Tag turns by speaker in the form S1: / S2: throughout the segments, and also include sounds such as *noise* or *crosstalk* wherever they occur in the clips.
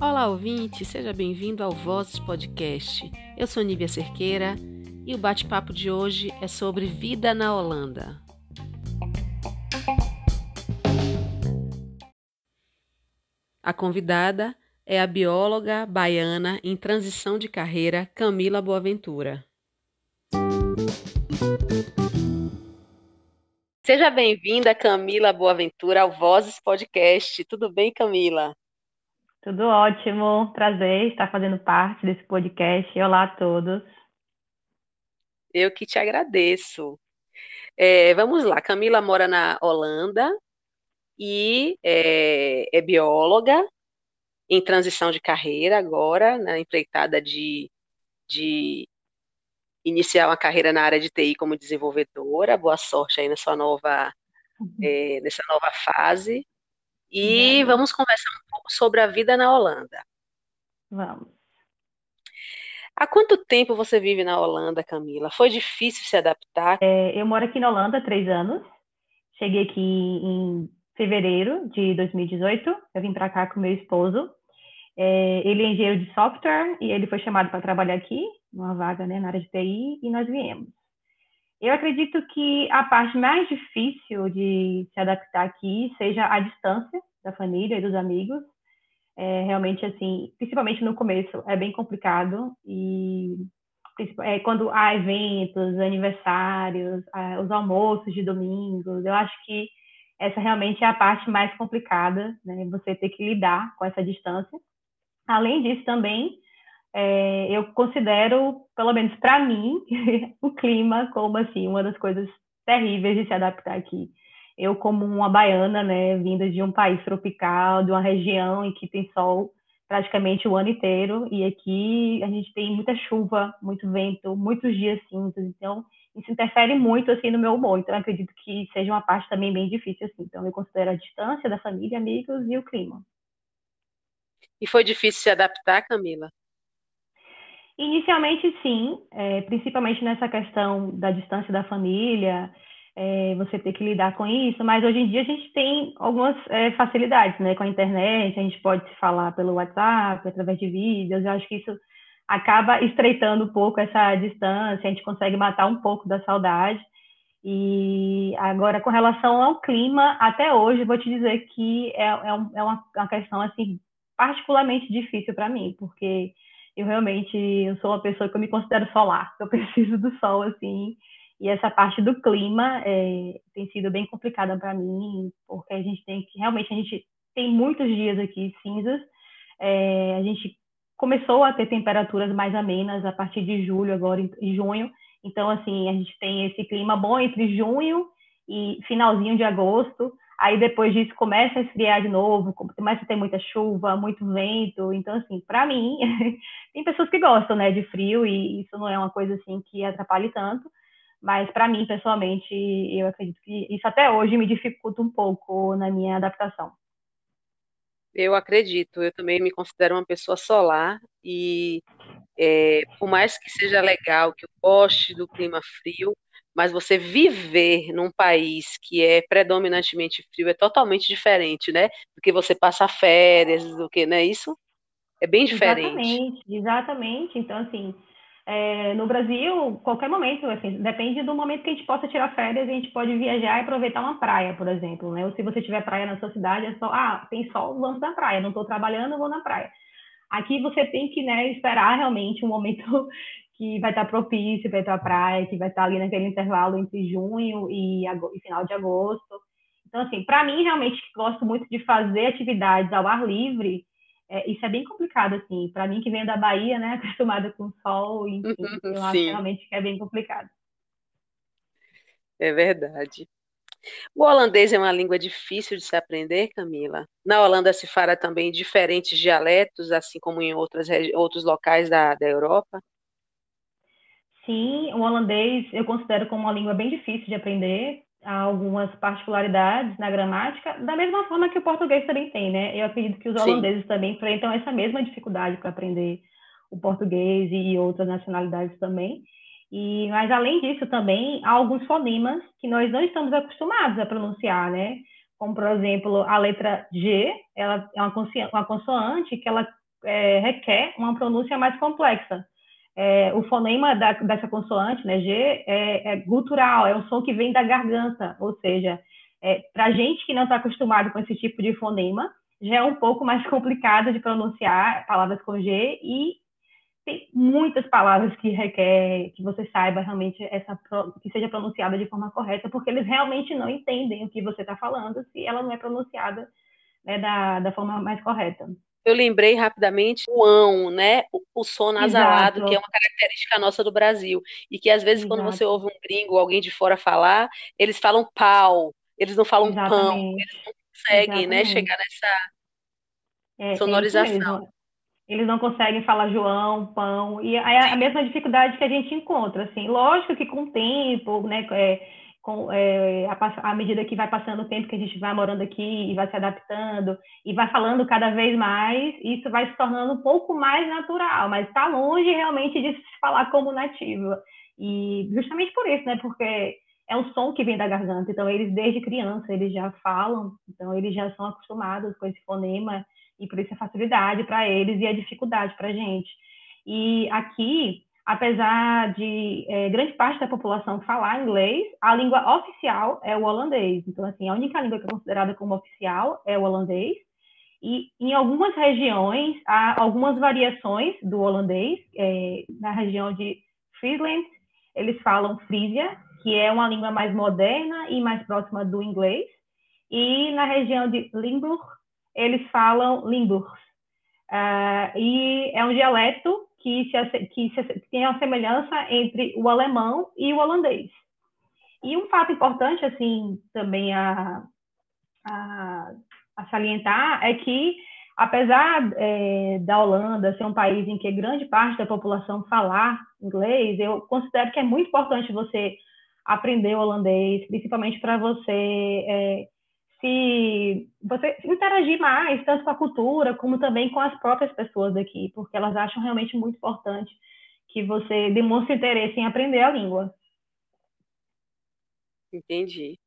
S1: Olá, ouvinte, seja bem-vindo ao Vozes Podcast. Eu sou Nívia Cerqueira e o bate-papo de hoje é sobre vida na Holanda. A convidada é a bióloga baiana em transição de carreira Camila Boaventura. Seja bem-vinda, Camila Boaventura, ao Vozes Podcast. Tudo bem, Camila?
S2: Tudo ótimo, prazer estar fazendo parte desse podcast. Olá a todos.
S1: Eu que te agradeço. É, vamos lá, Camila mora na Holanda e é, é bióloga em transição de carreira agora, na empreitada de, de iniciar uma carreira na área de TI como desenvolvedora. Boa sorte aí na sua nova, uhum. é, nessa nova fase. E uhum. vamos conversar um pouco sobre a vida na Holanda.
S2: Vamos.
S1: Há quanto tempo você vive na Holanda, Camila? Foi difícil se adaptar?
S2: É, eu moro aqui na Holanda há três anos. Cheguei aqui em fevereiro de 2018. Eu vim para cá com meu esposo. É, ele é engenheiro de software e ele foi chamado para trabalhar aqui, numa vaga né, na área de TI, e nós viemos. Eu acredito que a parte mais difícil de se adaptar aqui seja a distância da família e dos amigos. É, realmente, assim, principalmente no começo, é bem complicado e é, quando há eventos, aniversários, os almoços de domingos, eu acho que essa realmente é a parte mais complicada, né? Você ter que lidar com essa distância. Além disso, também, é, eu considero, pelo menos para mim, *laughs* o clima como assim uma das coisas terríveis de se adaptar aqui. Eu, como uma baiana, né, vinda de um país tropical, de uma região em que tem sol praticamente o ano inteiro, e aqui a gente tem muita chuva, muito vento, muitos dias cinzas, então isso interfere muito assim no meu humor. Então acredito que seja uma parte também bem difícil assim. Então eu considero a distância da família, amigos e o clima.
S1: E foi difícil se adaptar, Camila?
S2: Inicialmente, sim, é, principalmente nessa questão da distância da família, é, você ter que lidar com isso, mas hoje em dia a gente tem algumas é, facilidades, né? Com a internet, a gente pode se falar pelo WhatsApp, através de vídeos, eu acho que isso acaba estreitando um pouco essa distância, a gente consegue matar um pouco da saudade. E agora, com relação ao clima, até hoje, vou te dizer que é, é, é uma, uma questão assim particularmente difícil para mim, porque eu realmente sou uma pessoa que eu me considero solar, eu *laughs* preciso do sol assim, e essa parte do clima é, tem sido bem complicada para mim, porque a gente tem que realmente a gente tem muitos dias aqui cinzas, é, a gente começou a ter temperaturas mais amenas a partir de julho agora em junho, então assim a gente tem esse clima bom entre junho e finalzinho de agosto, Aí depois disso começa a esfriar de novo, começa a ter muita chuva, muito vento. Então, assim, para mim, *laughs* tem pessoas que gostam, né, de frio e isso não é uma coisa assim que atrapalhe tanto. Mas para mim, pessoalmente, eu acredito que isso até hoje me dificulta um pouco na minha adaptação.
S1: Eu acredito, eu também me considero uma pessoa solar e é, por mais que seja legal, que eu goste do clima frio, mas você viver num país que é predominantemente frio é totalmente diferente, né? Do que você passar férias, do que, não é isso? É bem diferente.
S2: Exatamente, exatamente. Então, assim, é, no Brasil, qualquer momento, assim, depende do momento que a gente possa tirar férias, a gente pode viajar e aproveitar uma praia, por exemplo, né? Ou se você tiver praia na sua cidade, é só, ah, tem sol, vamos na praia, não estou trabalhando, vou na praia. Aqui você tem que né, esperar realmente um momento que vai estar propício para ir para a praia, que vai estar ali naquele intervalo entre junho e, e final de agosto. Então, assim, para mim, realmente, gosto muito de fazer atividades ao ar livre, é, isso é bem complicado, assim. Para mim, que venho da Bahia, né, *laughs* acostumada com sol, enfim, uhum, eu acho realmente que é bem complicado.
S1: É verdade. O holandês é uma língua difícil de se aprender, Camila. Na Holanda se fala também diferentes dialetos, assim como em outras, outros locais da, da Europa?
S2: Sim, o holandês eu considero como uma língua bem difícil de aprender. Há algumas particularidades na gramática, da mesma forma que o português também tem, né? Eu acredito que os holandeses Sim. também enfrentam essa mesma dificuldade para aprender o português e outras nacionalidades também. E, mas além disso também há alguns fonemas que nós não estamos acostumados a pronunciar, né? como por exemplo a letra G, ela é uma, uma consoante que ela é, requer uma pronúncia mais complexa. É, o fonema da, dessa consoante, né, G, é, é, gutural, é um som que vem da garganta, ou seja, é, para gente que não está acostumado com esse tipo de fonema, já é um pouco mais *laughs* complicado de pronunciar palavras com G e tem muitas palavras que requer que você saiba realmente essa que seja pronunciada de forma correta, porque eles realmente não entendem o que você está falando se ela não é pronunciada né, da, da forma mais correta.
S1: Eu lembrei rapidamente o ão, né? O, o som nasalado, Exato. que é uma característica nossa do Brasil. E que às vezes, Exato. quando você ouve um gringo ou alguém de fora falar, eles falam pau, eles não falam Exatamente. pão, eles não conseguem, né, chegar nessa é, é sonorização. É
S2: eles não conseguem falar João, pão, e é a mesma dificuldade que a gente encontra, assim, lógico que com o tempo, né, é, com, é, a, à medida que vai passando o tempo que a gente vai morando aqui e vai se adaptando e vai falando cada vez mais, isso vai se tornando um pouco mais natural, mas está longe realmente de se falar como nativo. E justamente por isso, né, porque é um som que vem da garganta, então eles desde criança eles já falam, então eles já são acostumados com esse fonema e por isso a facilidade para eles e a dificuldade para a gente. E aqui, apesar de é, grande parte da população falar inglês, a língua oficial é o holandês. Então, assim, a única língua que é considerada como oficial é o holandês. E em algumas regiões, há algumas variações do holandês. É, na região de Friesland, eles falam Frisia, que é uma língua mais moderna e mais próxima do inglês. E na região de Limburg, eles falam Limburgs. Uh, e é um dialeto que, se, que, se, que tem uma semelhança entre o alemão e o holandês. E um fato importante, assim, também a, a, a salientar é que, apesar é, da Holanda ser um país em que grande parte da população falar inglês, eu considero que é muito importante você aprender holandês, principalmente para você é, se você interagir mais, tanto com a cultura, como também com as próprias pessoas aqui, porque elas acham realmente muito importante que você demonstre interesse em aprender a língua.
S1: Entendi.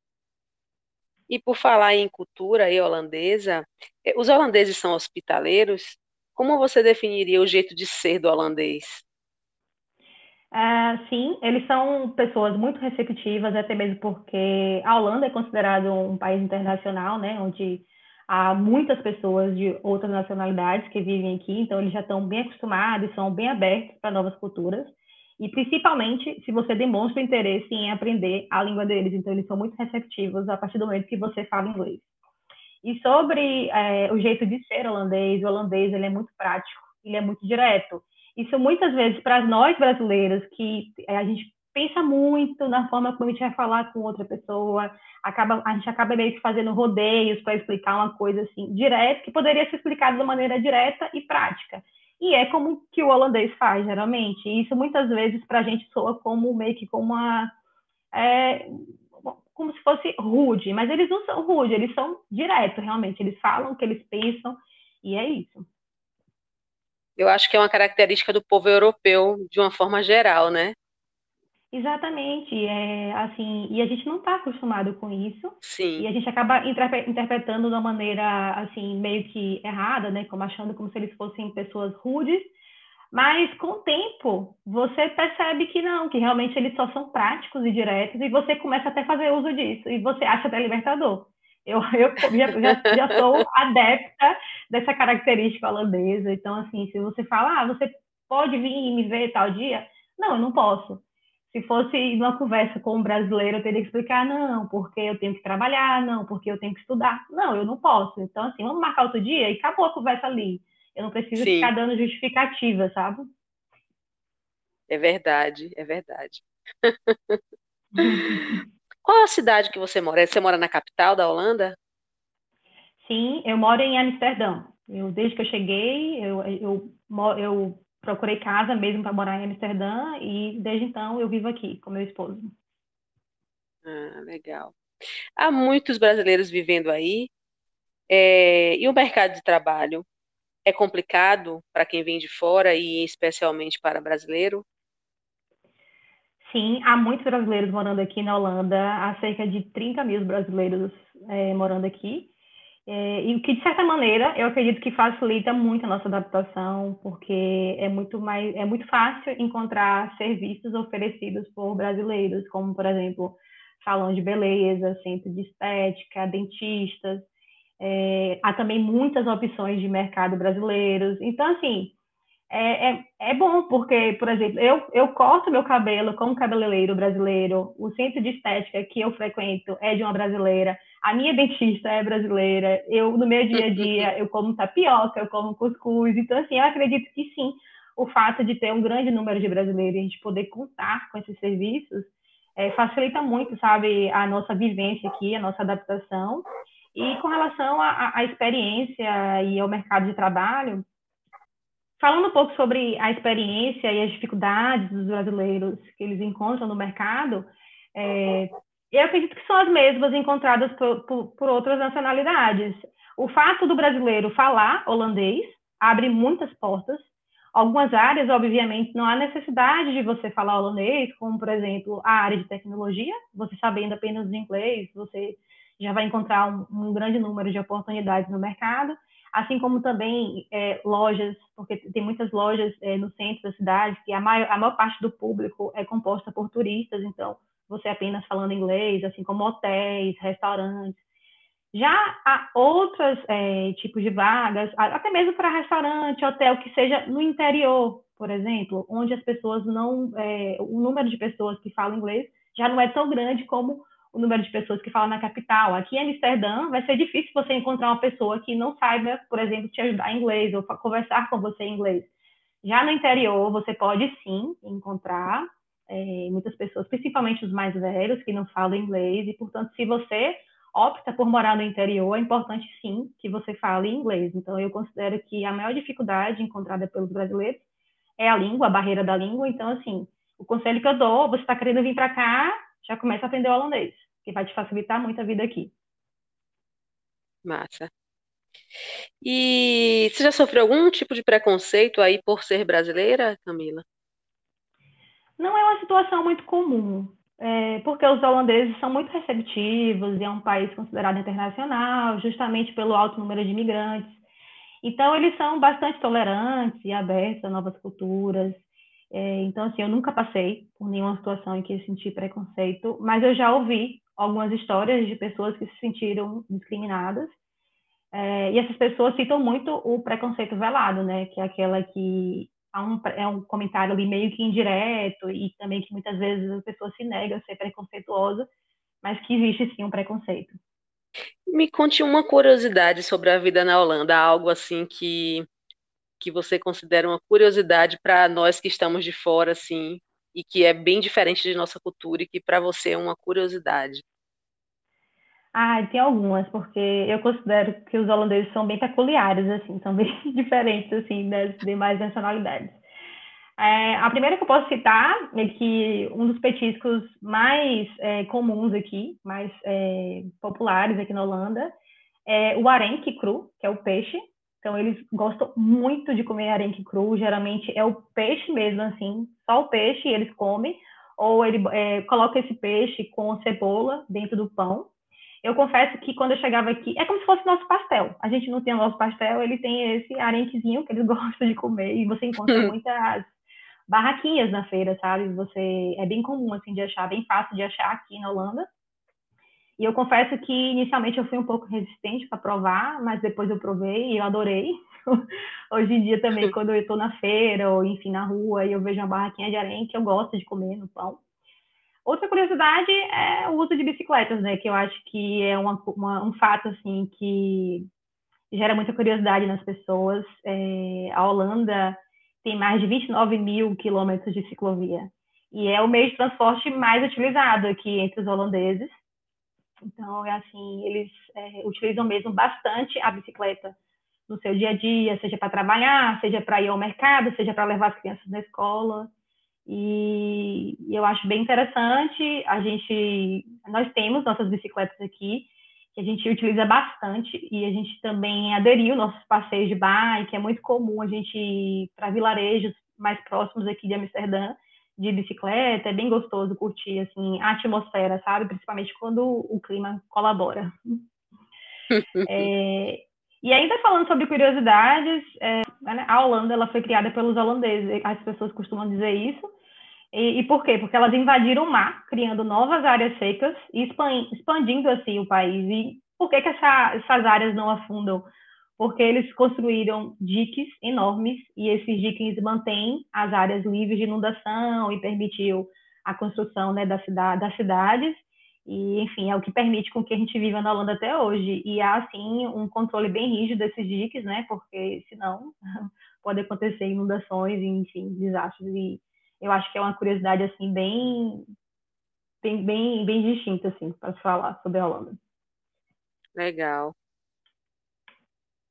S1: E por falar em cultura e holandesa, eh, os holandeses são hospitaleiros? Como você definiria o jeito de ser do holandês?
S2: Uh, sim, eles são pessoas muito receptivas, até mesmo porque a Holanda é considerado um país internacional, né, onde há muitas pessoas de outras nacionalidades que vivem aqui, então eles já estão bem acostumados, são bem abertos para novas culturas, e principalmente se você demonstra interesse em aprender a língua deles, então eles são muito receptivos a partir do momento que você fala inglês. E sobre é, o jeito de ser holandês, o holandês ele é muito prático, ele é muito direto. Isso muitas vezes para nós brasileiros que é, a gente pensa muito na forma como a gente vai falar com outra pessoa, acaba, a gente acaba meio que fazendo rodeios para explicar uma coisa assim direta, que poderia ser explicada de maneira direta e prática. E é como que o holandês faz, geralmente. E isso muitas vezes para a gente soa como meio que como uma. É, como se fosse rude, mas eles não são rude, eles são diretos, realmente. Eles falam o que eles pensam, e é isso
S1: eu acho que é uma característica do povo europeu de uma forma geral, né?
S2: Exatamente, é assim, e a gente não está acostumado com isso.
S1: Sim.
S2: E a gente acaba interpretando de uma maneira assim meio que errada, né, como achando como se eles fossem pessoas rudes. Mas com o tempo, você percebe que não, que realmente eles só são práticos e diretos e você começa até a fazer uso disso e você acha até libertador. Eu, eu já, já, já sou adepta dessa característica holandesa. Então, assim, se você fala, ah, você pode vir e me ver tal dia? Não, eu não posso. Se fosse uma conversa com um brasileiro, eu teria que explicar, não, porque eu tenho que trabalhar, não, porque eu tenho que estudar. Não, eu não posso. Então, assim, vamos marcar outro dia e acabou a conversa ali. Eu não preciso Sim. ficar dando justificativa, sabe?
S1: É verdade, é verdade. *laughs* Qual a cidade que você mora? Você mora na capital da Holanda?
S2: Sim, eu moro em Amsterdã. Eu, desde que eu cheguei, eu, eu, eu procurei casa mesmo para morar em Amsterdã e desde então eu vivo aqui com meu esposo.
S1: Ah, legal. Há muitos brasileiros vivendo aí. É, e o mercado de trabalho é complicado para quem vem de fora e especialmente para brasileiro?
S2: Sim, há muitos brasileiros morando aqui na Holanda, há cerca de 30 mil brasileiros é, morando aqui. É, e o que, de certa maneira, eu acredito que facilita muito a nossa adaptação, porque é muito, mais, é muito fácil encontrar serviços oferecidos por brasileiros, como, por exemplo, salão de beleza, centro de estética, dentistas. É, há também muitas opções de mercado brasileiros. Então, assim, é, é, é, bom, porque, por exemplo, eu, eu corto meu cabelo como cabeleireiro brasileiro, o centro de estética que eu frequento é de uma brasileira, a minha dentista é brasileira, eu, no meu dia a dia, *laughs* eu como tapioca, eu como cuscuz, então, assim, eu acredito que sim, o fato de ter um grande número de brasileiros e a gente poder contar com esses serviços é, facilita muito, sabe, a nossa vivência aqui, a nossa adaptação. E com relação à experiência e ao mercado de trabalho, Falando um pouco sobre a experiência e as dificuldades dos brasileiros que eles encontram no mercado, é, eu acredito que são as mesmas encontradas por, por, por, outras nacionalidades. O fato do brasileiro falar holandês abre muitas portas. Algumas áreas, obviamente, não há necessidade de você falar holandês, como, por exemplo, a área de tecnologia. Você sabendo apenas inglês, você já vai encontrar um, um grande número de oportunidades no mercado assim como também é, lojas, porque tem muitas lojas é, no centro da cidade, que a maior, a maior parte do público é composta por turistas, então você apenas falando inglês, assim como hotéis, restaurantes. Já há outros é, tipos de vagas, até mesmo para restaurante, hotel, que seja no interior, por exemplo, onde as pessoas não. É, o número de pessoas que falam inglês já não é tão grande como o número de pessoas que falam na capital. Aqui em Amsterdã, vai ser difícil você encontrar uma pessoa que não saiba, por exemplo, te ajudar em inglês ou conversar com você em inglês. Já no interior, você pode sim encontrar é, muitas pessoas, principalmente os mais velhos, que não falam inglês, e, portanto, se você opta por morar no interior, é importante sim que você fale inglês. Então, eu considero que a maior dificuldade encontrada pelos brasileiros é a língua, a barreira da língua. Então, assim, o conselho que eu dou, você está querendo vir para cá, já começa a aprender o holandês que vai te facilitar muito a vida aqui.
S1: Massa. E você já sofreu algum tipo de preconceito aí por ser brasileira, Camila?
S2: Não é uma situação muito comum, é, porque os holandeses são muito receptivos e é um país considerado internacional, justamente pelo alto número de imigrantes. Então, eles são bastante tolerantes e abertos a novas culturas. É, então, assim, eu nunca passei por nenhuma situação em que eu senti preconceito, mas eu já ouvi algumas histórias de pessoas que se sentiram discriminadas. É, e essas pessoas citam muito o preconceito velado, né? Que é aquela que um, é um comentário ali meio que indireto e também que muitas vezes a pessoa se nega a ser preconceituosa, mas que existe sim um preconceito.
S1: Me conte uma curiosidade sobre a vida na Holanda, algo assim que que você considera uma curiosidade para nós que estamos de fora, assim, e que é bem diferente de nossa cultura e que para você é uma curiosidade?
S2: Ah, tem algumas, porque eu considero que os holandeses são bem peculiares, assim, são bem *laughs* diferentes, assim, das demais nacionalidades. É, a primeira que eu posso citar é que um dos petiscos mais é, comuns aqui, mais é, populares aqui na Holanda, é o arenque cru, que é o peixe, então, eles gostam muito de comer arenque cru. Geralmente é o peixe mesmo, assim, só o peixe eles comem. Ou ele é, coloca esse peixe com cebola dentro do pão. Eu confesso que quando eu chegava aqui, é como se fosse nosso pastel. A gente não tem o nosso pastel, ele tem esse arenquezinho que eles *laughs* gostam de comer. E você encontra muitas barraquinhas na feira, sabe? Você é bem comum assim de achar, bem fácil de achar aqui na Holanda. E eu confesso que inicialmente eu fui um pouco resistente para provar, mas depois eu provei e eu adorei. *laughs* Hoje em dia também, quando eu estou na feira ou enfim na rua e eu vejo uma barraquinha de arenque, eu gosto de comer no pão. Outra curiosidade é o uso de bicicletas, né? Que eu acho que é uma, uma, um fato assim que gera muita curiosidade nas pessoas. É, a Holanda tem mais de 29 mil quilômetros de ciclovia e é o meio de transporte mais utilizado aqui entre os holandeses. Então, é assim, eles é, utilizam mesmo bastante a bicicleta no seu dia a dia, seja para trabalhar, seja para ir ao mercado, seja para levar as crianças na escola. E, e eu acho bem interessante. A gente, nós temos nossas bicicletas aqui que a gente utiliza bastante e a gente também aderiu nossos passeios de bike. É muito comum a gente ir para vilarejos mais próximos aqui de Amsterdã de bicicleta, é bem gostoso curtir assim a atmosfera, sabe? Principalmente quando o clima colabora. *laughs* É, e ainda falando sobre curiosidades, é, né, a Holanda ela foi criada pelos holandeses, as pessoas costumam dizer isso. E, e, por quê? Porque elas invadiram o mar, criando novas áreas secas e expandindo assim o país. E por que, que essa, essas áreas não afundam? Porque eles construíram diques enormes e esses diques mantêm as áreas livres de inundação e permitiu a construção né, da cidade, das cidades e, enfim, é o que permite com que a gente viva na Holanda até hoje. E há, assim, um controle bem rígido desses diques, né? Porque, senão, *laughs* pode acontecer inundações, enfim, desastres. E eu acho que é uma curiosidade, assim, bem, bem, bem, bem distinta, assim, para falar sobre a Holanda.
S1: Legal.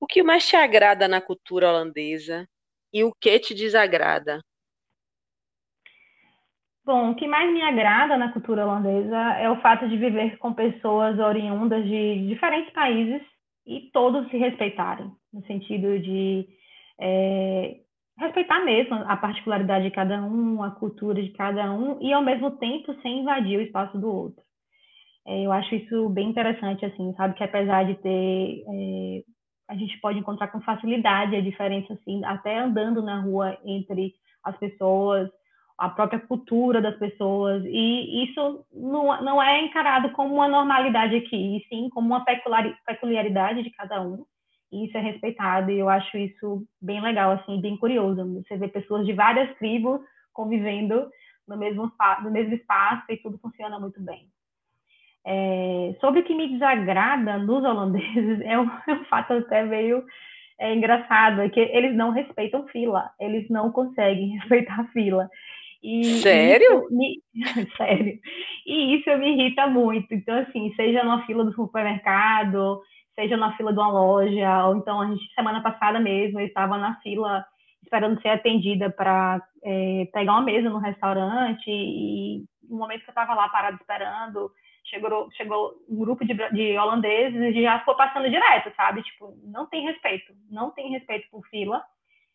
S1: O que mais te agrada na cultura holandesa e o que te desagrada?
S2: Bom, o que mais me agrada na cultura holandesa é o fato de viver com pessoas oriundas de diferentes países e todos se respeitarem, no sentido de é, respeitar mesmo a particularidade de cada um, a cultura de cada um, e ao mesmo tempo sem invadir o espaço do outro. É, eu acho isso bem interessante, assim, sabe, que apesar de ter. É, a gente pode encontrar com facilidade a diferença, assim, até andando na rua entre as pessoas a própria cultura das pessoas, e isso não, não é encarado como uma normalidade aqui, e sim como uma peculiaridade de cada um, e isso é respeitado, e eu acho isso bem legal, assim, bem curioso, você vê pessoas de várias tribos convivendo no mesmo, no mesmo espaço, e tudo funciona muito bem. É, sobre o que me desagrada nos holandeses, *laughs* é um, é um fato até meio é, engraçado, é que eles não respeitam fila, eles não conseguem *laughs* respeitar a fila.
S1: E, Sério?
S2: E me... *laughs* Sério. E isso me irrita muito. Então, assim, seja numa fila do supermercado, seja na fila de uma loja, ou então a gente, semana passada mesmo, eu estava na fila esperando ser atendida para é, pegar uma mesa no restaurante, e no momento que eu estava lá parada esperando, chegou, chegou um grupo de, de holandeses e já ficou passando direto, sabe? Tipo, não tem respeito, não tem respeito por fila.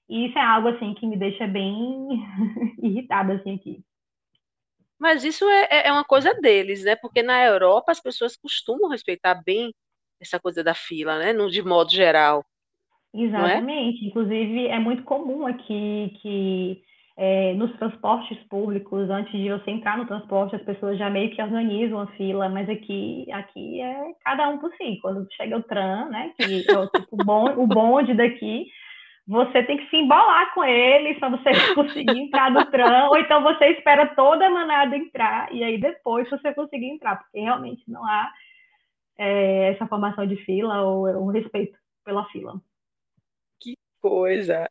S2: E isso é algo assim que me deixa bem *laughs* irritada assim aqui.
S1: Mas isso é, é, é uma coisa deles, né? Porque na Europa as pessoas costumam respeitar bem essa coisa da fila, né? De modo geral.
S2: É? Exatamente. É? Inclusive, é muito comum aqui que é, nos transportes públicos, antes de você entrar no transporte, as pessoas já meio que organizam a fila, mas aqui, aqui é cada um por si. Quando chega o tram, né? Que é o, tipo, o bonde daqui, você tem que se embolar com ele para você *laughs* conseguir entrar no tram, ou então você espera toda a manada entrar e aí depois você conseguir entrar, porque realmente não há é, essa formação de fila ou um respeito pela fila.
S1: Coisa!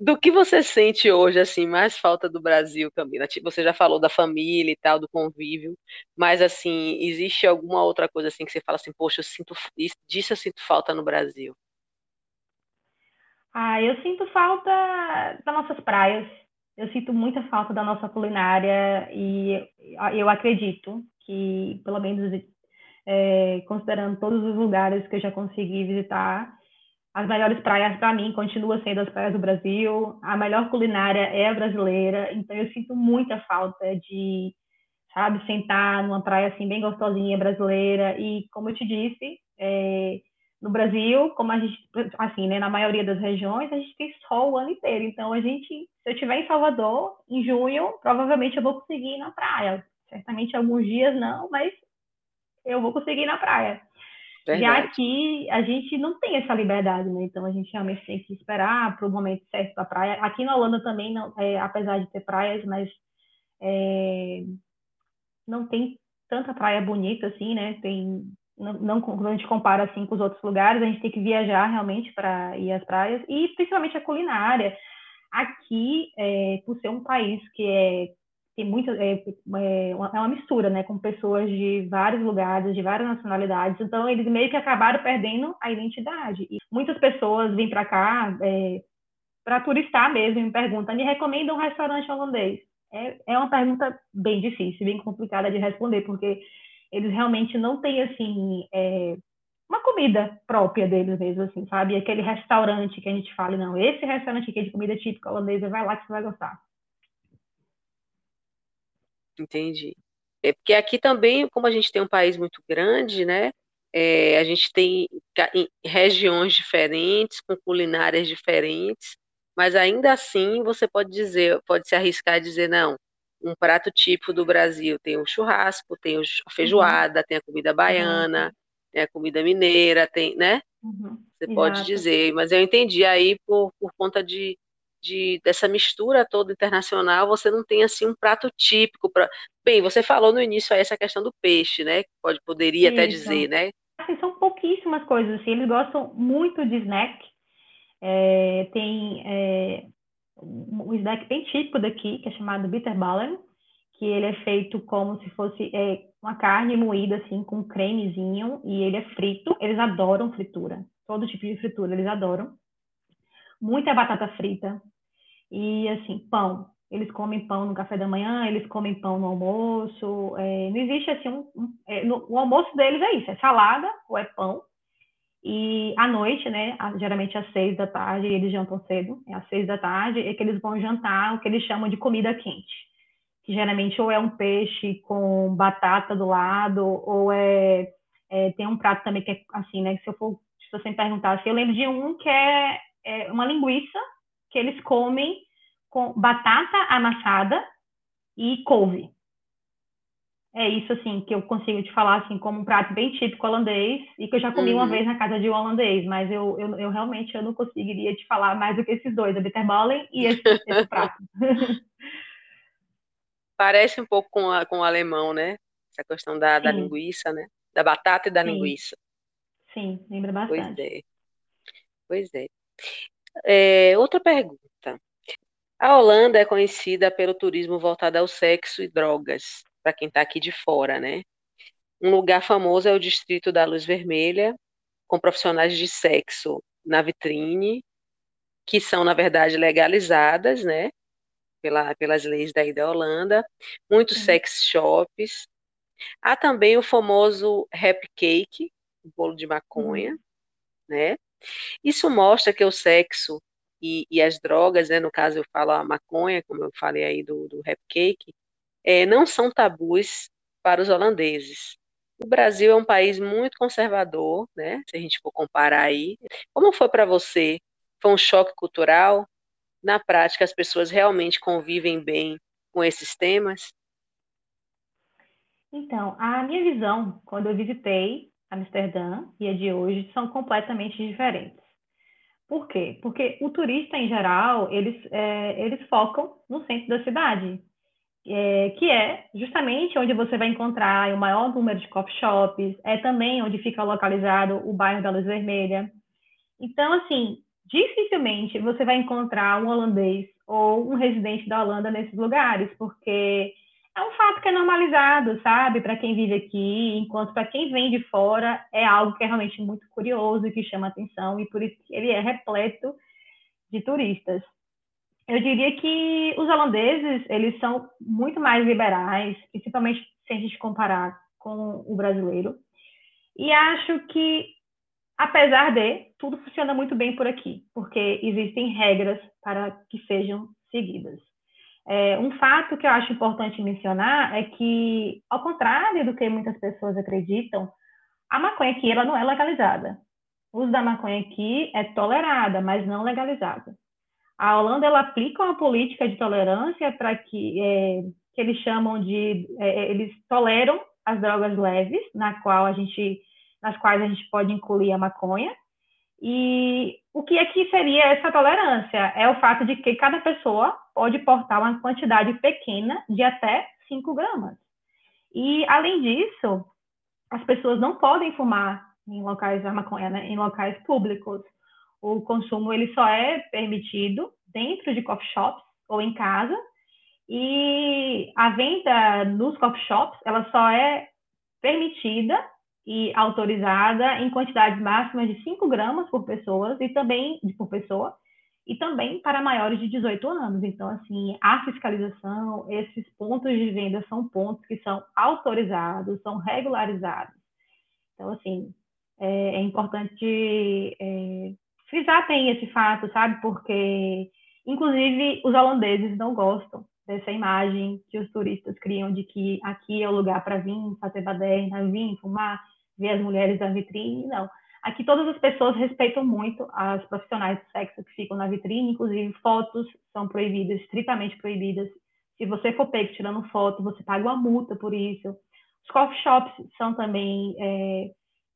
S1: do que você sente hoje, assim, mais falta do Brasil, Camila? Tipo, você já falou da família e tal, do convívio, mas, assim, existe alguma outra coisa, assim, que você fala assim, poxa, eu sinto, disso eu sinto falta no Brasil?
S2: Ah, eu sinto falta das nossas praias. Eu sinto muita falta da nossa culinária e eu acredito que, pelo menos é, considerando todos os lugares que eu já consegui visitar, as melhores praias para mim continuam sendo as praias do Brasil. A melhor culinária é a brasileira. Então eu sinto muita falta de, sabe, sentar numa praia assim bem gostosinha brasileira. E como eu te disse, é, no Brasil, como a gente, assim, né, na maioria das regiões, a gente tem sol o ano inteiro. Então, a gente, se eu estiver em Salvador, em junho, provavelmente eu vou conseguir ir na praia. Certamente alguns dias não, mas eu vou conseguir ir na praia. Verdade. E aqui a gente não tem essa liberdade, né? Então a gente realmente tem que esperar para o momento certo da praia. Aqui na Holanda também, não, é, apesar de ter praias, mas é, não tem tanta praia bonita assim, né? Tem não, não, quando a gente compara assim com os outros lugares, a gente tem que viajar realmente para ir às praias e principalmente a culinária. Aqui, é, por ser um país que é tem muita é, é, uma, é uma mistura, né, com pessoas de vários lugares, de várias nacionalidades. Então eles meio que acabaram perdendo a identidade. E muitas pessoas vêm para cá é, para turistar mesmo e me perguntam: me recomenda um restaurante holandês? É, é uma pergunta bem difícil, bem complicada de responder, porque eles realmente não têm, assim, é, uma comida própria deles mesmo, assim, sabe? Aquele restaurante que a gente fala, não, esse restaurante aqui é de comida típica holandesa, vai lá que você vai gostar.
S1: Entendi. É porque aqui também, como a gente tem um país muito grande, né? É, a gente tem regiões diferentes, com culinárias diferentes, mas ainda assim você pode dizer, pode se arriscar a dizer, não, um prato típico do Brasil tem o churrasco, tem a uhum. feijoada, uhum. tem a comida baiana, uhum. tem a comida mineira, tem, né? Uhum. Você Exato. pode dizer, mas eu entendi aí por, por conta de, de, dessa mistura toda internacional, você não tem assim um prato típico para. Bem, você falou no início aí essa questão do peixe, né? Pode poderia Isso. até dizer, né?
S2: Assim, são pouquíssimas coisas. Assim, eles gostam muito de snack. É, tem é, um snack bem típico daqui, que é chamado bitterballen, que ele é feito como se fosse é, uma carne moída assim com cremezinho e ele é frito. Eles adoram fritura, todo tipo de fritura eles adoram. Muita batata frita e assim pão. Eles comem pão no café da manhã, eles comem pão no almoço. É, não existe assim um, um é, no, o almoço deles é isso, é salada ou é pão e à noite, né, geralmente às seis da tarde, eles jantam cedo, é às seis da tarde, é que eles vão jantar o que eles chamam de comida quente, que geralmente ou é um peixe com batata do lado, ou é, é tem um prato também que é assim, né, se eu for, se você me perguntar, assim, eu lembro de um que é, é uma linguiça que eles comem com batata amassada e couve é isso assim que eu consigo te falar assim como um prato bem típico holandês e que eu já comi uhum. uma vez na casa de um holandês, mas eu, eu, eu, realmente eu não conseguiria te falar mais do que esses dois, a bitterballen e esse, esse prato. *laughs*
S1: Parece um pouco com, a, com o alemão, né? Essa questão da, da linguiça, né? Da batata e da Sim. linguiça.
S2: Sim, lembra bastante.
S1: Pois é. Pois é. É. Outra pergunta. A Holanda é conhecida pelo turismo voltado ao sexo e drogas para quem está aqui de fora, né? Um lugar famoso é o Distrito da Luz Vermelha, com profissionais de sexo na vitrine, que são, na verdade, legalizadas, né? Pela, pelas leis daí da Holanda, muitos uhum. sex shops. Há também o famoso rap cake, o bolo de maconha, uhum. né? Isso mostra que o sexo e, e, as drogas, né? No caso, eu falo a maconha, como eu falei aí do, do rap cake, é, não são tabus para os holandeses. O Brasil é um país muito conservador, né? Se a gente for comparar aí. Como foi para você? Foi um choque cultural? Na prática, as pessoas realmente convivem bem com esses temas?
S2: Então, a minha visão, quando eu visitei Amsterdã e a de hoje, são completamente diferentes. Por quê? Porque o turista, em geral, eles, é, eles focam no centro da cidade é, que é justamente onde você vai encontrar o maior número de coffee shops, é também onde fica localizado o bairro da Luz Vermelha. Então, assim, dificilmente você vai encontrar um holandês ou um residente da Holanda nesses lugares, porque é um fato que é normalizado, sabe, para quem vive aqui, enquanto para quem vem de fora é algo que é realmente muito curioso e que chama atenção, e por isso ele é repleto de turistas. Eu diria que os holandeses, eles são muito mais liberais, principalmente se a gente comparar com o brasileiro. E acho que, apesar de, tudo funciona muito bem por aqui, porque existem regras para que sejam seguidas. É, um fato que eu acho importante mencionar é que, ao contrário do que muitas pessoas acreditam, a maconha aqui ela não é legalizada. O uso da maconha aqui é tolerada, mas não legalizada. A Holanda ela aplica uma política de tolerância para que, é, que eles chamam de é, é, eles toleram as drogas leves, na qual a gente nas quais a gente pode incluir a maconha. E o que é que seria essa tolerância? É o fato de que cada pessoa pode portar uma quantidade pequena de até 5 gramas. E, além disso, as pessoas não podem fumar em locais a maconha, né, em locais públicos o consumo ele só é permitido dentro de coffee shops ou em casa e a venda nos coffee shops ela só é permitida e autorizada em quantidades máximas de 5 gramas por pessoa e também por pessoa e também para maiores de 18 anos. Então, assim, a fiscalização, esses pontos de venda são pontos que são autorizados, são regularizados. Então, assim, é, é importante é, frisar bem esse fato, sabe? Porque, inclusive, os holandeses não gostam dessa imagem que os turistas criam de que aqui é o lugar para vir fazer baderna, vir fumar, ver as mulheres da vitrine, não. Aqui todas as pessoas respeitam muito as profissionais do sexo que ficam na vitrine, inclusive fotos são proibidas, estritamente proibidas. Se você for pego tirando foto, você paga uma multa por isso. Os coffee shops são também é,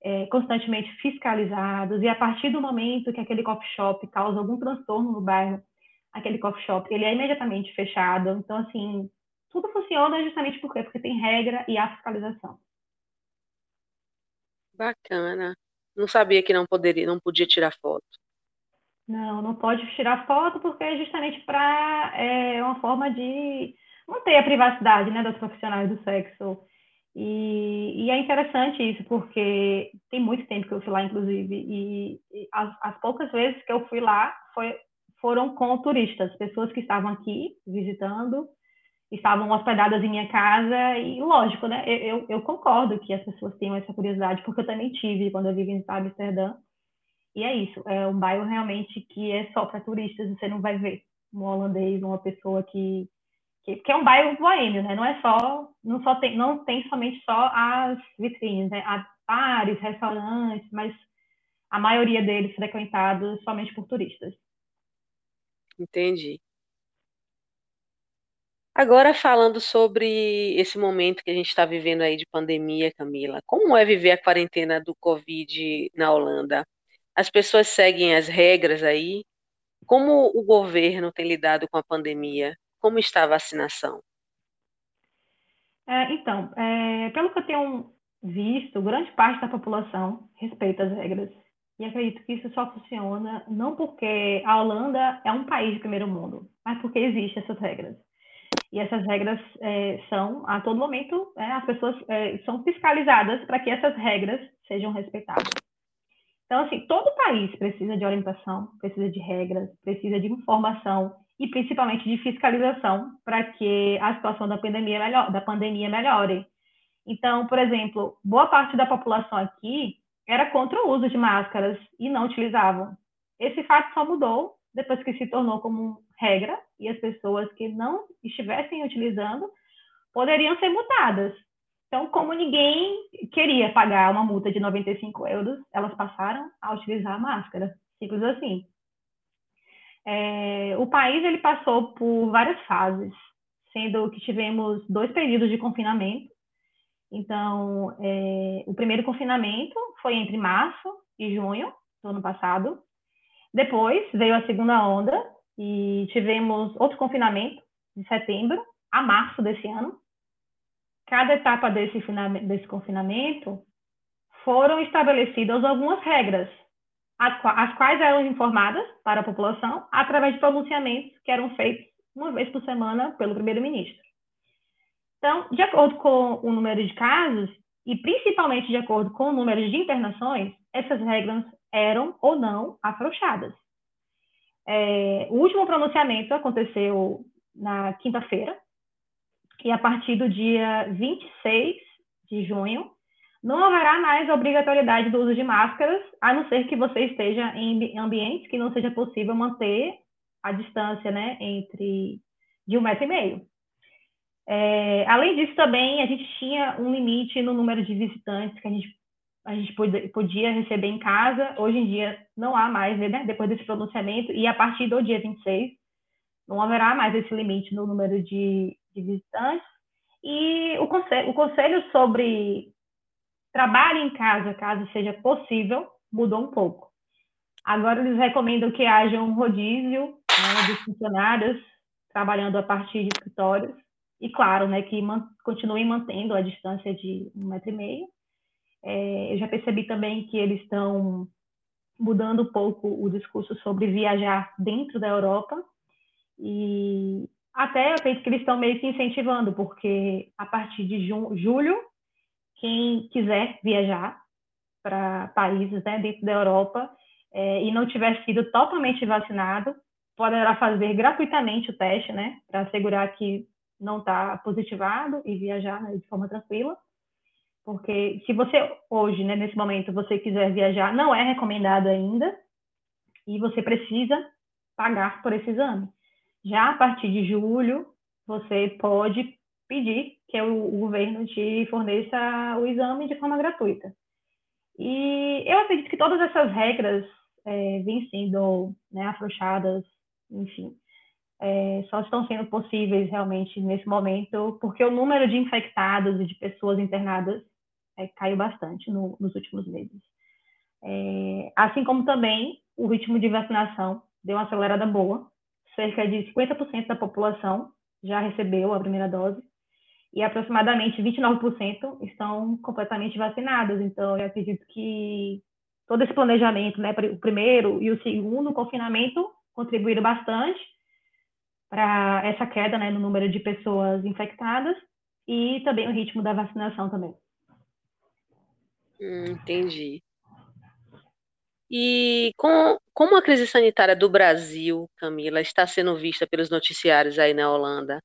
S2: é, constantemente fiscalizados e a partir do momento que aquele coffee shop causa algum transtorno no bairro, aquele coffee shop ele é imediatamente fechado. Então assim tudo funciona justamente por quê? Porque tem regra e a fiscalização.
S1: Bacana. Não sabia que não poderia, não podia tirar foto.
S2: Não, não pode tirar foto porque é justamente para é uma forma de manter a privacidade, né, dos profissionais do sexo. E, e, é interessante isso porque tem muito tempo que eu fui lá, inclusive, e, e as, as, poucas vezes que eu fui lá foi, foram com turistas, pessoas que estavam aqui visitando estavam hospedadas em minha casa e lógico, né? Eu, eu, concordo que as pessoas tenham essa curiosidade porque eu também tive quando eu vivi em Amsterdã e é isso, é um bairro realmente que é só para turistas, você não vai ver um holandês, uma pessoa que, que, que é um bairro boêmio, né? Não é só, não só tem, não tem somente só as vitrines, né? Há bares, restaurantes, mas a maioria deles frequentados somente por turistas.
S1: Entendi. Agora falando sobre esse momento que a gente está vivendo aí de pandemia, Camila, como é viver a quarentena do Covid na Holanda? As pessoas seguem as regras aí? Como o governo tem lidado com a pandemia? Como está a vacinação?
S2: É, então, é, pelo que eu tenho visto, grande parte da população respeita as regras. E acredito que isso só funciona não porque a Holanda é um país de primeiro mundo, mas porque existem essas regras. E essas regras é, são, a todo momento, é, as pessoas é, são fiscalizadas para que essas regras sejam respeitadas. Então, assim, todo país precisa de orientação, precisa de regras, precisa de informação e principalmente de fiscalização para que a situação da pandemia, melhor, da pandemia melhore. Então, por exemplo, boa parte da população aqui era contra o uso de máscaras e não utilizavam. Esse fato só mudou depois que se tornou como regra e as pessoas que não estivessem utilizando poderiam ser multadas. Então, como ninguém queria pagar uma multa de 95 euros, elas passaram a utilizar a máscara. Simples assim. É, o país ele passou por várias fases, sendo que tivemos dois períodos de confinamento. Então, é, o primeiro confinamento foi entre março e junho do ano passado. Depois veio a segunda onda, e tivemos outro confinamento de setembro a março desse ano. Cada etapa desse, desse confinamento foram estabelecidas algumas regras, as quais eram informadas para a população através de pronunciamentos que eram feitos uma vez por semana pelo primeiro-ministro. Então, de acordo com o número de casos e principalmente de acordo com o número de internações, essas regras eram ou não afrouxadas. É, o último pronunciamento aconteceu na quinta-feira, e a partir do dia 26 de junho, não haverá mais obrigatoriedade do uso de máscaras, a não ser que você esteja em ambientes que não seja possível manter a distância né, entre de um metro e meio. É, além disso, também a gente tinha um limite no número de visitantes que a gente a gente podia receber em casa. Hoje em dia não há mais, né? depois desse pronunciamento, e a partir do dia 26 não haverá mais esse limite no número de, de visitantes. E o conselho, o conselho sobre trabalho em casa, caso seja possível, mudou um pouco. Agora eles recomendam que haja um rodízio né, dos funcionários trabalhando a partir de escritórios e, claro, né, que man continuem mantendo a distância de um metro e meio. É, eu já percebi também que eles estão mudando um pouco o discurso sobre viajar dentro da Europa. E até eu penso que eles estão meio que incentivando, porque a partir de julho, quem quiser viajar para países né, dentro da Europa é, e não tiver sido totalmente vacinado, poderá fazer gratuitamente o teste, né, para assegurar que não está positivado e viajar né, de forma tranquila. Porque se você hoje, né, nesse momento, você quiser viajar, não é recomendado ainda e você precisa pagar por esse exame. Já a partir de julho, você pode pedir que o, governo te forneça o exame de forma gratuita. E eu acredito que todas essas regras é, vêm sendo né, afrouxadas, enfim, é, só estão sendo possíveis realmente nesse momento, porque o número de infectados e de pessoas internadas é, caiu bastante no, nos últimos meses. É, assim como também o ritmo de vacinação deu uma acelerada boa, cerca de 50% da população já recebeu a primeira dose e aproximadamente 29% estão completamente vacinados. Então, eu acredito que todo esse planejamento, né, o primeiro e o segundo confinamento contribuíram bastante para essa queda né, no número de pessoas infectadas e também o ritmo da vacinação também.
S1: Hum, entendi. E com, como a crise sanitária do Brasil, Camila, está sendo vista pelos noticiários aí na Holanda,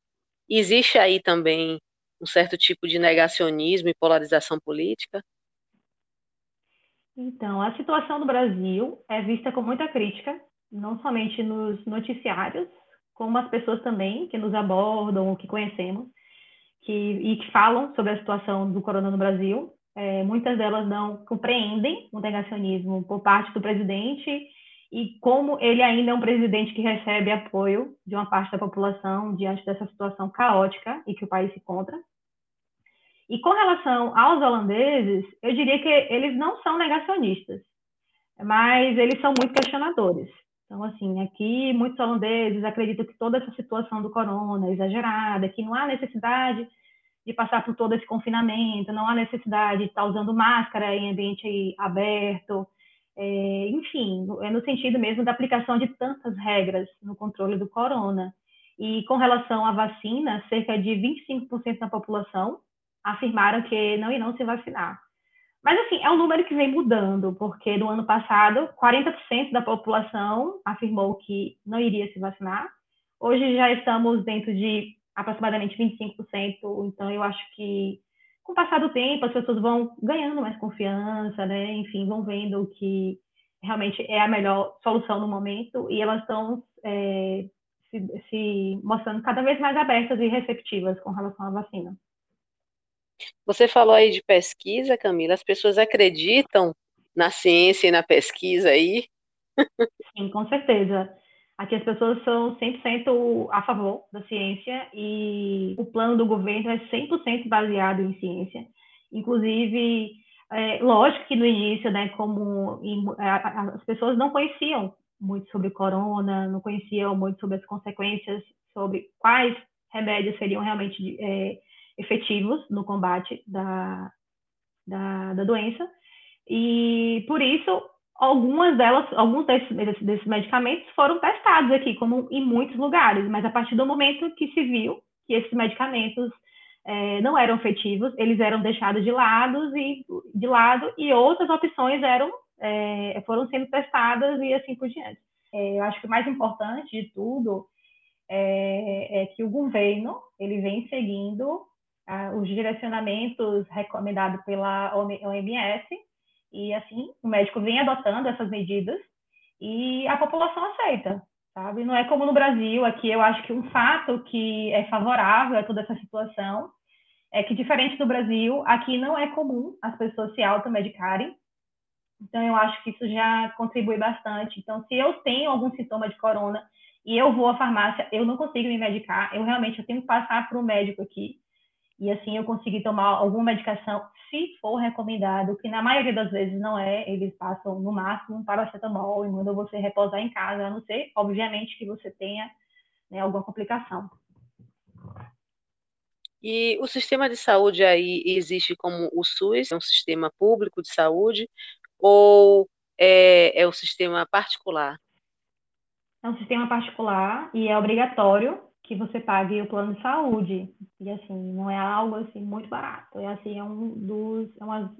S1: existe aí também um certo tipo de negacionismo e polarização política?
S2: Então, a situação do Brasil é vista com muita crítica, não somente nos noticiários, como as pessoas também que nos abordam, que conhecemos, que, e que falam sobre a situação do corona no Brasil. É, muitas delas não compreendem o negacionismo por parte do presidente e como ele ainda é um presidente que recebe apoio de uma parte da população diante dessa situação caótica e que o país se encontra. E com relação aos holandeses, eu diria que eles não são negacionistas, mas eles são muito questionadores. Então, assim, aqui muitos holandeses acreditam que toda essa situação do corona é exagerada, que não há necessidade de passar por todo esse confinamento, não há necessidade de estar usando máscara em ambiente aberto, é, enfim, é no sentido mesmo da aplicação de tantas regras no controle do corona. E com relação à vacina, cerca de 25% da população afirmaram que não irão se vacinar. Mas, assim, é um número que vem mudando, porque no ano passado, 40% da população afirmou que não iria se vacinar. Hoje já estamos dentro de aproximadamente 25%. Então, eu acho que, com o passar do tempo, as pessoas vão ganhando mais confiança, né? Enfim, vão vendo que realmente é a melhor solução no momento e elas estão é, se, se mostrando cada vez mais abertas e receptivas com relação à vacina.
S1: Você falou aí de pesquisa, Camila. As pessoas acreditam na ciência e na pesquisa aí?
S2: Sim, com certeza. Aqui as pessoas são 100% a favor da ciência e o plano do governo é 100% baseado em ciência. Inclusive, é, lógico que no início, né, como em, a, as pessoas não conheciam muito sobre corona, não conheciam muito sobre as consequências, sobre quais remédios seriam realmente é, efetivos no combate da, da, da doença. E por isso, algumas delas, alguns desses, desses medicamentos foram testados aqui, como em muitos lugares, mas a partir do momento que se viu que esses medicamentos é, não eram efetivos, eles eram deixados de lado e de lado e outras opções eram é, foram sendo testadas e assim por diante. É, eu acho que o mais importante de tudo é, é que o governo ele vem seguindo os direcionamentos recomendados pela OMS e assim o médico vem adotando essas medidas e a população aceita, sabe? Não é como no Brasil, aqui eu acho que um fato que é favorável a toda essa situação é que diferente do Brasil, aqui não é comum as pessoas se automedicarem. Então eu acho que isso já contribui bastante. Então se eu tenho algum sintoma de corona e eu vou à farmácia, eu não consigo me medicar, eu realmente eu tenho que passar para o médico aqui e assim eu consegui tomar alguma medicação, se for recomendado, que na maioria das vezes não é, eles passam no máximo um paracetamol e mandam você repousar em casa, a não ser, obviamente, que você tenha né, alguma complicação.
S1: E o sistema de saúde aí existe como o SUS, é um sistema público de saúde, ou é, é o sistema particular?
S2: É um sistema particular e é obrigatório que você pague o plano de saúde. E assim, não é algo assim muito barato. É assim, é um dos é uma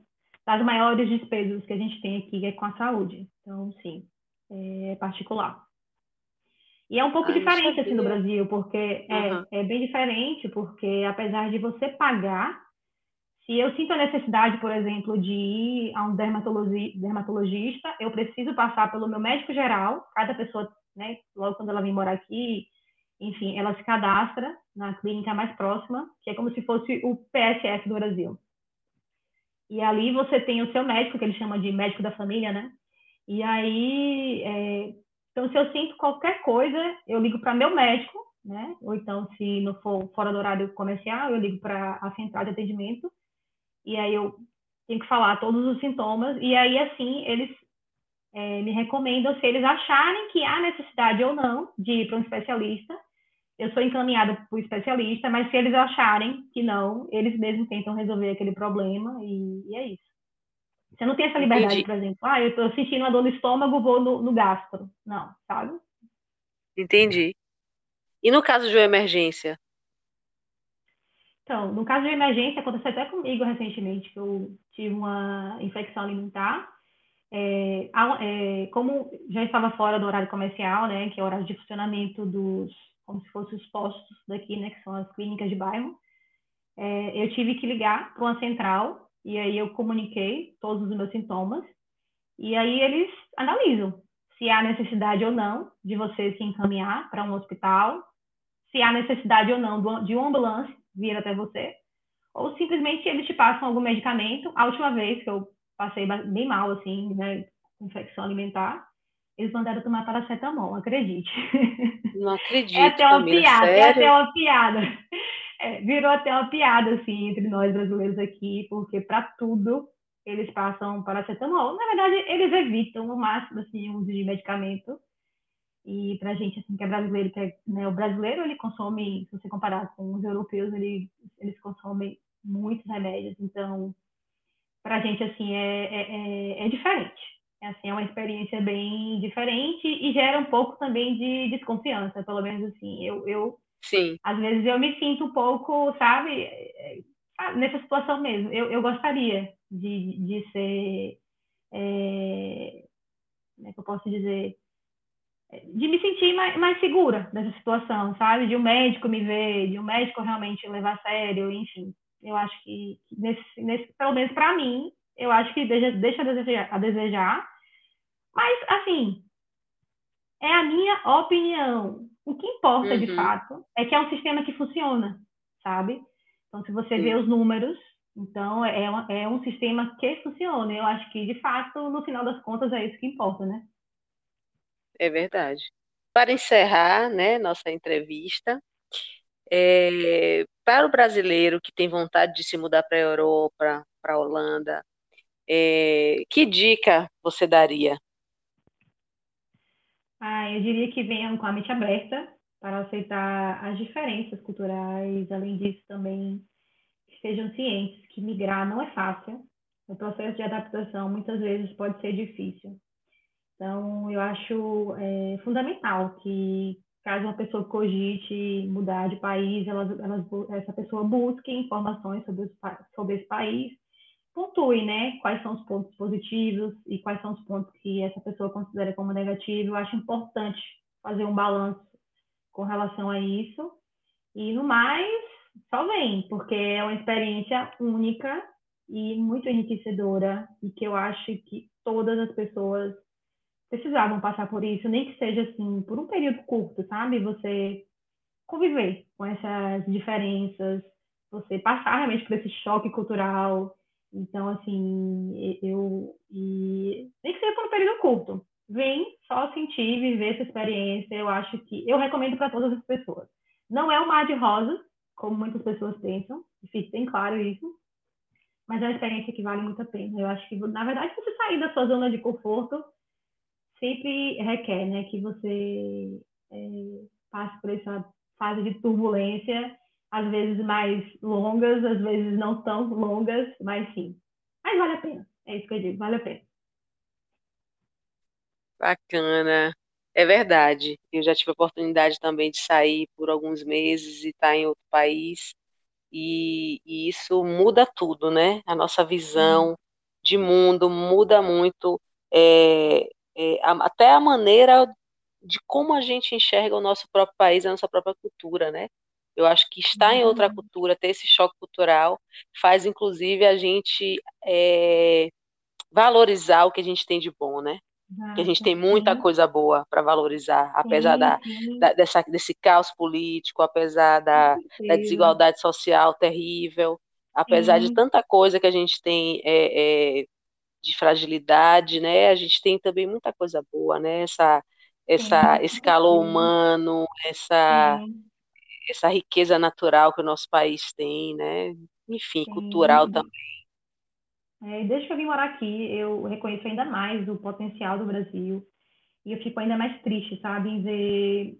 S2: das maiores despesas que a gente tem aqui é com a saúde. Então, sim, é particular. E é um pouco ah, diferente assim no Brasil, porque uhum. é, é bem diferente, porque apesar de você pagar, se eu sinto a necessidade, por exemplo, de ir a um dermatologista, eu preciso passar pelo meu médico geral, cada pessoa, né, logo quando ela vem morar aqui, enfim, ela se cadastra na clínica mais próxima, que é como se fosse o PSF do Brasil. E ali você tem o seu médico, que ele chama de médico da família, né? E aí, é, então, se eu sinto qualquer coisa, eu ligo para meu médico, né? Ou então, se não for fora do horário comercial, eu ligo para a central de atendimento. E aí eu tenho que falar todos os sintomas. E aí, assim, eles é, me recomendam, se eles acharem que há necessidade ou não de ir para um especialista, eu sou encaminhada para o especialista, mas se eles acharem que não, eles mesmos tentam resolver aquele problema e, e é isso. Você não tem essa liberdade, Entendi. por exemplo, ah, eu estou sentindo uma dor no estômago, vou no, no gastro. Não, sabe?
S1: Entendi. E no caso de uma emergência?
S2: Então, no caso de emergência, aconteceu até comigo recentemente, que eu tive uma infecção alimentar é, é, como já estava fora do horário comercial, né, que é o horário de funcionamento dos, como se fossem os postos daqui, né, que são as clínicas de bairro, é, eu tive que ligar para uma central e aí eu comuniquei todos os meus sintomas e aí eles analisam se há necessidade ou não de você se encaminhar para um hospital, se há necessidade ou não de uma ambulância vir até você, ou simplesmente eles te passam algum medicamento. A última vez que eu passei bem mal, assim, né, infecção alimentar, eles mandaram tomar paracetamol, acredite.
S1: Não *laughs* acredito,
S2: É até uma
S1: Camila,
S2: piada,
S1: sério?
S2: é até uma piada. É, virou até uma piada, assim, entre nós brasileiros aqui, porque para tudo eles passam paracetamol. Na verdade, eles evitam o máximo, assim, o uso de medicamento. E para a gente, assim, que é brasileiro, que é, né, o brasileiro, ele consome, se você comparar com os europeus, ele, eles consomem muitos remédios. Então, para a gente assim é, é, é, é, diferente. É, assim, é uma experiência bem diferente e gera um pouco também de desconfiança, pelo menos assim. Eu, eu
S1: Sim.
S2: às vezes eu me sinto um pouco, sabe, é, nessa situação mesmo. Eu, eu gostaria de, de ser, é, como é que eu posso dizer, de me sentir mais, mais segura nessa situação, sabe? De um médico me ver, de um médico realmente levar a sério, enfim. Eu acho que, nesse, nesse, pelo menos para mim, eu acho que deixa, deixa a, desejar, a desejar. Mas, assim, é a minha opinião. O que importa, uhum. de fato, é que é um sistema que funciona, sabe? Então, se você Sim. vê os números, então é, uma, é um sistema que funciona. Eu acho que, de fato, no final das contas, é isso que importa, né?
S1: É verdade. Para encerrar, né, nossa entrevista, é, para o brasileiro que tem vontade de se mudar para a Europa, para a Holanda, é, que dica você daria?
S2: Ah, eu diria que venham com a mente aberta para aceitar as diferenças culturais, além disso também estejam cientes que migrar não é fácil, o processo de adaptação muitas vezes pode ser difícil. Então, eu acho é, fundamental que caso uma pessoa cogite mudar de país, essa pessoa busque informações sobre, sobre esse país, pontue, né, quais são os pontos positivos e quais são os pontos que essa pessoa considera como negativos. Eu acho importante fazer um balanço com relação a isso. E no mais, só vem, porque é uma experiência única e muito enriquecedora e que eu acho que todas as pessoas precisavam passar por isso, nem que seja assim, por um período curto, sabe? Você conviver com essas diferenças, você passar realmente por esse choque cultural. Então, assim, eu. E, nem que seja por um período curto. Vem só sentir, viver essa experiência. Eu acho que. Eu recomendo para todas as pessoas. Não é um mar de rosas, como muitas pessoas pensam, fique bem claro isso. Mas é uma experiência que vale muito a pena. Eu acho que, na verdade, você sair da sua zona de conforto sempre requer né, que você é, passe por essa fase de turbulência, às vezes mais longas, às vezes não tão longas, mas sim. Mas vale a pena. É isso que eu digo, vale a pena.
S1: Bacana. É verdade. Eu já tive a oportunidade também de sair por alguns meses e estar em outro país. E, e isso muda tudo, né? A nossa visão de mundo muda muito. É, é, até a maneira de como a gente enxerga o nosso próprio país, a nossa própria cultura, né? Eu acho que estar em outra cultura, ter esse choque cultural, faz inclusive a gente é, valorizar o que a gente tem de bom, né? que a gente tem muita coisa boa para valorizar, apesar sim, da, sim. da, dessa, desse caos político, apesar da, da desigualdade social terrível, apesar Sim. de tanta coisa que a gente tem é, é, de fragilidade, né? A gente tem também muita coisa boa, né? Essa, essa, esse calor humano, essa, essa riqueza natural que o nosso país tem, né? Enfim, Sim. cultural também.
S2: É, desde que eu vim morar aqui, eu reconheço ainda mais o potencial do Brasil. E eu fico ainda mais triste, sabe, em ver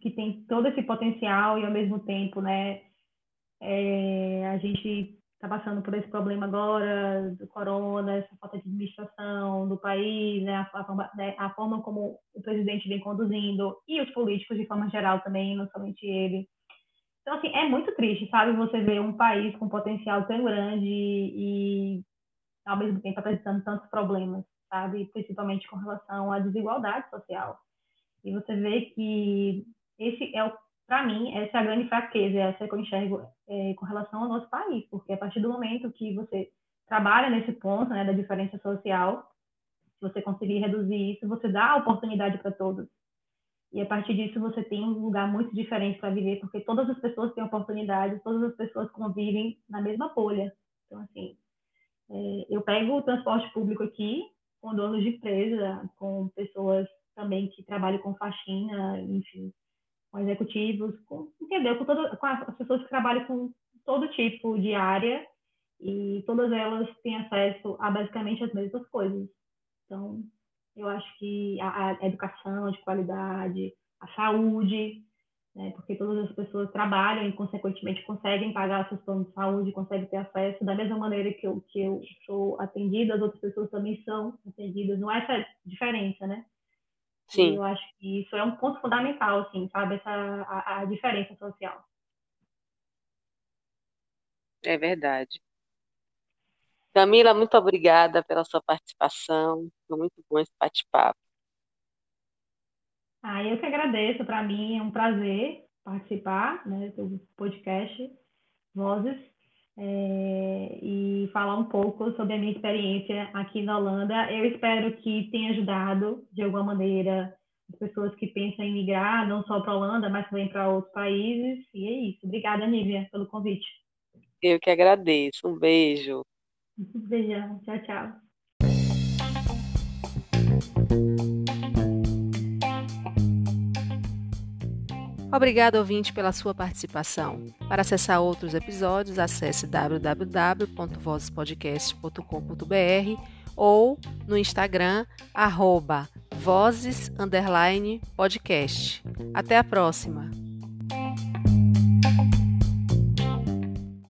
S2: que tem todo esse potencial e ao mesmo tempo, né, é, a gente está passando por esse problema agora do corona, essa falta de administração do país, né, a, a, né, a, forma como o presidente vem conduzindo e os políticos de forma geral também, não somente ele. Então, assim, é muito triste, sabe, você ver um país com potencial tão grande e, ao mesmo tempo, apresentando tantos problemas, sabe, principalmente com relação à desigualdade social. E você vê que esse é o para mim, essa é a grande fraqueza, essa que eu enxergo é, com relação ao nosso país, porque a partir do momento que você trabalha nesse ponto né, da diferença social, se você conseguir reduzir isso, você dá oportunidade para todos. E a partir disso você tem um lugar muito diferente para viver, porque todas as pessoas têm oportunidade, todas as pessoas convivem na mesma bolha. Então, assim, é, eu pego o transporte público aqui com donos de empresa, com pessoas também que trabalham com faxina, enfim, com executivos, com, entendeu? Com, todo, com as pessoas que trabalham com todo tipo de área e todas elas têm acesso a basicamente as mesmas coisas. Então, eu acho que a, a educação de qualidade, a saúde, né, porque todas as pessoas trabalham e, consequentemente, conseguem pagar seus planos de saúde, conseguem ter acesso, da mesma maneira que eu, que eu sou atendida, as outras pessoas também são atendidas. Não há essa diferença, né? Sim. E eu acho que isso é um ponto fundamental, assim, sabe? Essa, a, a diferença social.
S1: É verdade. Camila, muito obrigada pela sua participação. Foi muito bom esse bate-papo.
S2: Ah, eu que agradeço. Para mim é um prazer participar né, do podcast Vozes é, e falar um pouco sobre a minha experiência aqui na Holanda. Eu espero que tenha ajudado, de alguma maneira, as pessoas que pensam em migrar, não só para a Holanda, mas também para outros países. E é isso. Obrigada, Nívia, pelo convite.
S1: Eu que agradeço. Um beijo.
S2: Um beijão. Tchau, tchau.
S1: Obrigado, ouvinte, pela sua participação. Para acessar outros episódios, acesse www.vozespodcast.com.br ou no Instagram, arroba vozes, podcast. Até a próxima!